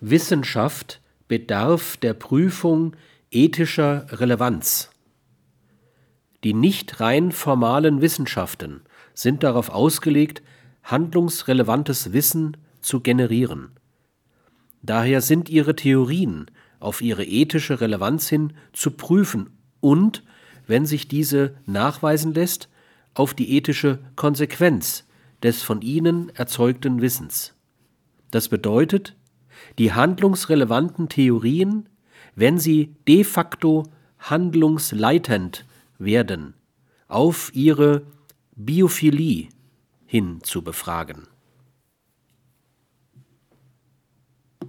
Wissenschaft bedarf der Prüfung ethischer Relevanz. Die nicht rein formalen Wissenschaften sind darauf ausgelegt, handlungsrelevantes Wissen zu generieren. Daher sind ihre Theorien auf ihre ethische Relevanz hin zu prüfen und, wenn sich diese nachweisen lässt, auf die ethische Konsequenz des von ihnen erzeugten Wissens. Das bedeutet, die handlungsrelevanten Theorien, wenn sie de facto handlungsleitend werden, auf ihre Biophilie hin zu befragen